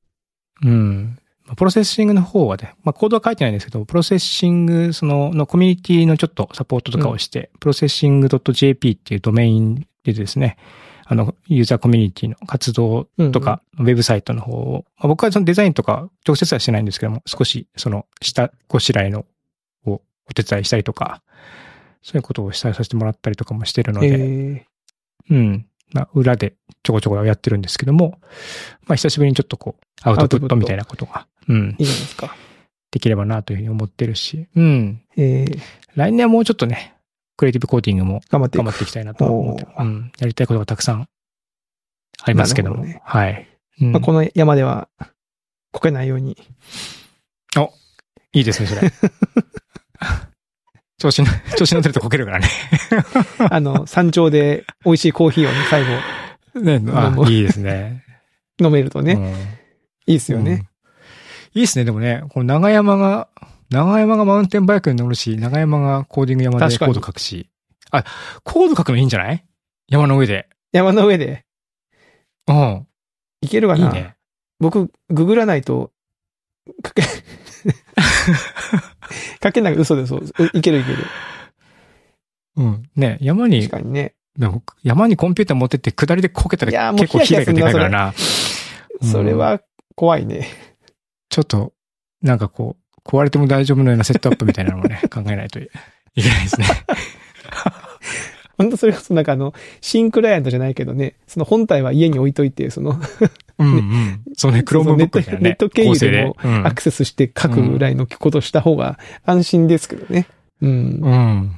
うん。まあ Processing の方はね、まあ、コードは書いてないんですけど、 Processing、その、のコミュニティのちょっとサポートとかをして、 Processing.jp っていうドメインでですね、あの、ユーザーコミュニティの活動とか、ウェブサイトの方を、まあ僕はそのデザインとか直接はしてないんですけども、少しその下ごしらえのをお手伝いしたりとか、そういうことをしたりさせてもらったりとかもしてるのえで、ーうん。まあ、裏でちょこちょこやってるんですけども、まあ、久しぶりにちょっとこう、アウトプットみたいなことが、うん、いいじゃないですか。できればなというふうに思ってるし、うん。えー、来年はもうちょっとね、クリエイティブコーディングも頑張っていきたいなとは思って、うん。やりたいことがたくさんありますけども。どねはい。うんまあ、この山では、こけないように。いいですね、それ。調子の、調子乗ってるとこけるからね。あの、山頂で美味しいコーヒーをね、最後ね、あいいですね。飲めるとね、うんいいですよね。うんいいですね。でもね、この長山が、長山がマウンテンバイクに乗るし、長山がコーディング山でコード書くし。あ、コード書くのいいんじゃない？山の上で。山の上でうん。行けるかな？いいね。僕、ググらないと、かけ、かけない嘘でそう。ういけるいける。うん。ね、山に確、かにね。山にコンピューター持ってって下りでこけたら結構被害がでかいからな。うんそれは怖いね。ちょっと、なんかこう、壊れても大丈夫のようなセットアップみたいなのもね、考えないといけないですね。本当それこそなんかあの、 thin client じゃないけどね、その本体は家に置いといて、その、うんうん。そうね、クロームブックみたいなね。ネット経由でもアクセスして書くぐらいのことした方が安心ですけどね。うん。うん。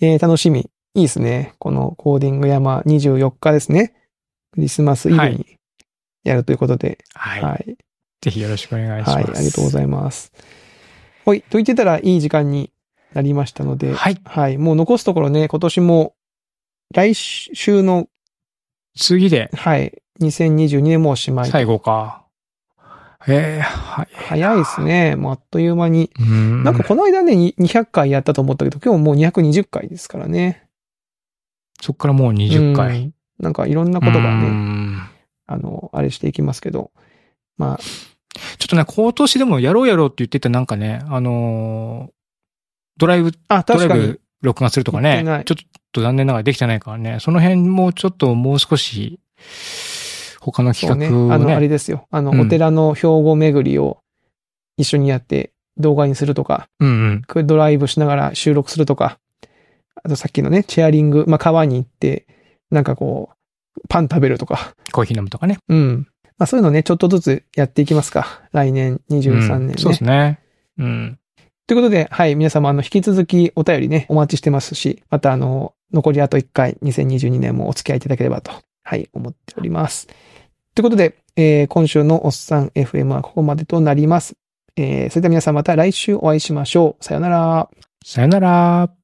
えー楽しみ。いいですね。このコーディング山24日ですね。クリスマスイブはにやるということで。はい。はい。ぜひよろしくお願いします。はい。ありがとうございます。ほい。と言ってたらいい時間になりましたので。はい。はい。もう残すところね、今年も来週の、次ではい。2022年もおしまい。最後か。ええはい。早いですね。もうあっという間に。うん。なんかこの間ね、に200回やったと思ったけど、今日もう220回ですからね。そっからもう20う回。んなんかいろんなことがうね、んあの、あれしていきますけど。まあ、ちょっとね、今年でもやろうやろうって言ってたなんかね、あのードライブ、あ、ドライ確かにブ。録画するとかねちょっと残念ながらできてないからね、その辺もちょっともう少し、他の。企画をね、あの、あれですよ。あの、うんお寺の標語巡りを一緒にやって動画にするとか、うんうん。ドライブしながら収録するとか、あとさっきのね、チェアリング、まあ、川に行って、なんかこう、パン食べるとか、コーヒー飲むとかね。うん。まあ、そういうのね、ちょっとずつやっていきますか。来年23年ね。うんそうですね。うん。ということで、はい、皆様、あの、引き続きお便りね、お待ちしてますし、また、あの、残りあと1回、2022年もお付き合いいただければと、はい、思っております。ということで、えー今週のおっさん FM はここまでとなります。えーそれでは皆さんまた来週お会いしましょう。さよなら。さよなら。